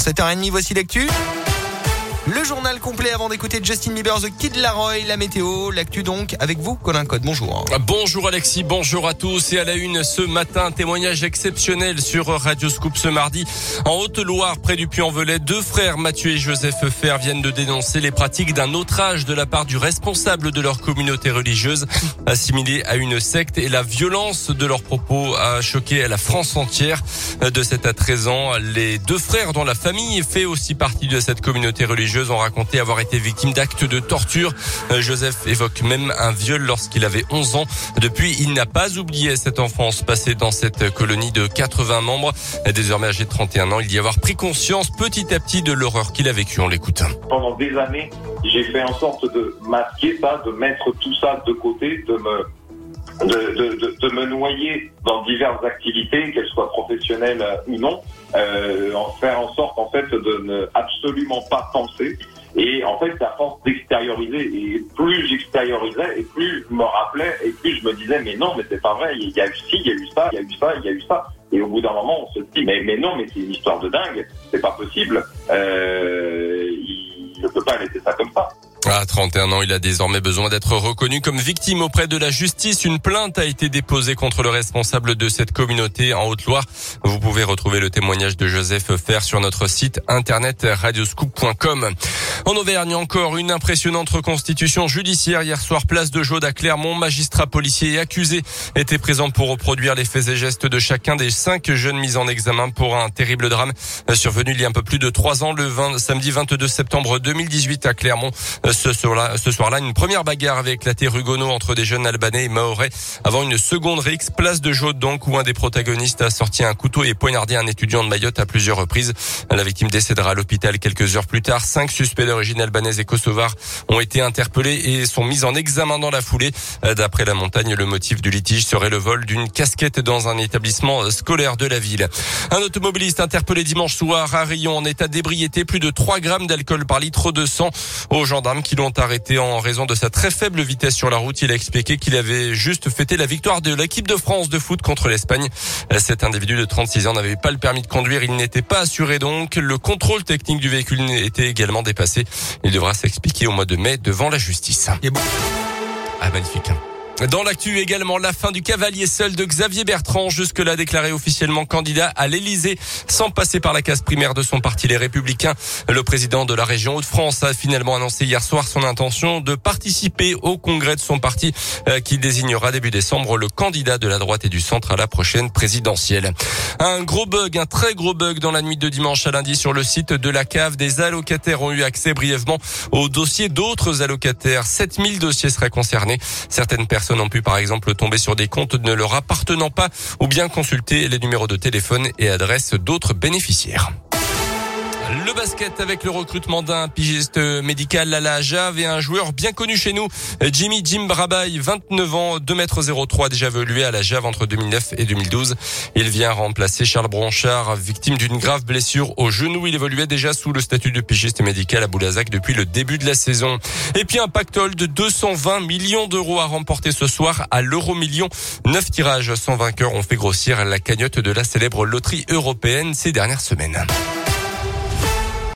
7h30, voici l'actu. Le journal complet avant d'écouter Justin Bieber, The Kid Laroi, la météo, l'actu donc avec vous, Colin Code. Bonjour. Bonjour Alexis, bonjour à tous et à la une ce matin, témoignage exceptionnel sur Radio Scoop ce mardi. En Haute-Loire, près du Puy-en-Velay, deux frères Mathieu et Joseph Fer viennent de dénoncer les pratiques d'un autre âge de la part du responsable de leur communauté religieuse, assimilée à une secte et la violence de leurs propos a choqué la France entière. De 7 à 13 ans, les deux frères dont la famille fait aussi partie de cette communauté religieuse ont raconté avoir été victimes d'actes de torture. Euh, Joseph évoque même un viol lorsqu'il avait 11 ans. Depuis, il n'a pas oublié cette enfance passée dans cette colonie de 80 membres. Désormais âgé de 31 ans, il dit avoir pris conscience petit à petit de l'horreur qu'il a vécue. On l'écoute. Pendant des années, j'ai fait en sorte de masquer ça, de mettre tout ça de côté, de me de, de, de, me noyer dans diverses activités, qu'elles soient professionnelles ou non, euh, en faire en sorte en fait de ne absolument pas penser. Et en fait, à force d'extérioriser, et plus j'extériorisais, et plus je me rappelais, et plus je me disais, mais non, mais c'est pas vrai, il y a eu ci, il y a eu ça, il y a eu ça, il y a eu ça. Et au bout d'un moment, on se dit, mais, mais non, mais c'est une histoire de dingue, c'est pas possible, euh, il ne peut pas laisser ça comme ça. À 31 ans, il a désormais besoin d'être reconnu comme victime auprès de la justice. Une plainte a été déposée contre le responsable de cette communauté en Haute-Loire. Vous pouvez retrouver le témoignage de Joseph Fer sur notre site internet radioscoop.com. En Auvergne, encore une impressionnante reconstitution judiciaire. Hier soir, place de Jaude à Clermont, magistrat policier et accusé étaient présents pour reproduire les faits et gestes de chacun des cinq jeunes mis en examen pour un terrible drame survenu il y a un peu plus de trois ans, le 20, samedi 22 septembre 2018 à Clermont. Ce soir-là, ce soir-là, une première bagarre avait éclaté rue entre des jeunes albanais et maorais avant une seconde rixe, place de Jaude donc, où un des protagonistes a sorti un couteau et poignardé un étudiant de Mayotte à plusieurs reprises. La victime décédera à l'hôpital quelques heures plus tard. Cinq suspects d'origine albanaise et kosovare ont été interpellés et sont mis en examen dans la foulée. D'après la montagne, le motif du litige serait le vol d'une casquette dans un établissement scolaire de la ville. Un automobiliste interpellé dimanche soir à Rion en état d'ébriété, plus de 3 grammes d'alcool par litre de sang aux gendarmes qui l'ont arrêté en raison de sa très faible vitesse sur la route. Il a expliqué qu'il avait juste fêté la victoire de l'équipe de France de foot contre l'Espagne. Cet individu de 36 ans n'avait pas le permis de conduire. Il n'était pas assuré donc. Le contrôle technique du véhicule était également dépassé. Il devra s'expliquer au mois de mai devant la justice. Et bon. Ah, magnifique. Dans l'actu également, la fin du cavalier seul de Xavier Bertrand, jusque-là déclaré officiellement candidat à l'Elysée, sans passer par la case primaire de son parti Les Républicains. Le président de la région Hauts-de-France a finalement annoncé hier soir son intention de participer au congrès de son parti, euh, qui désignera début décembre le candidat de la droite et du centre à la prochaine présidentielle. Un gros bug, un très gros bug dans la nuit de dimanche à lundi sur le site de la cave. Des allocataires ont eu accès brièvement au dossier d'autres allocataires. 7000 dossiers seraient concernés. Certaines personnes ont pu par exemple tomber sur des comptes ne leur appartenant pas ou bien consulter les numéros de téléphone et adresses d'autres bénéficiaires. Le basket avec le recrutement d'un pigiste médical à la Jave et un joueur bien connu chez nous, Jimmy Jim Brabaille, 29 ans, 2 m 03, déjà évolué à la Jave entre 2009 et 2012. Il vient remplacer Charles Bronchard, victime d'une grave blessure au genou. Il évoluait déjà sous le statut de pigiste médical à Boulazac depuis le début de la saison. Et puis un pactole de 220 millions d'euros à remporter ce soir à l'euro million. Neuf tirages sans vainqueur ont fait grossir la cagnotte de la célèbre loterie européenne ces dernières semaines.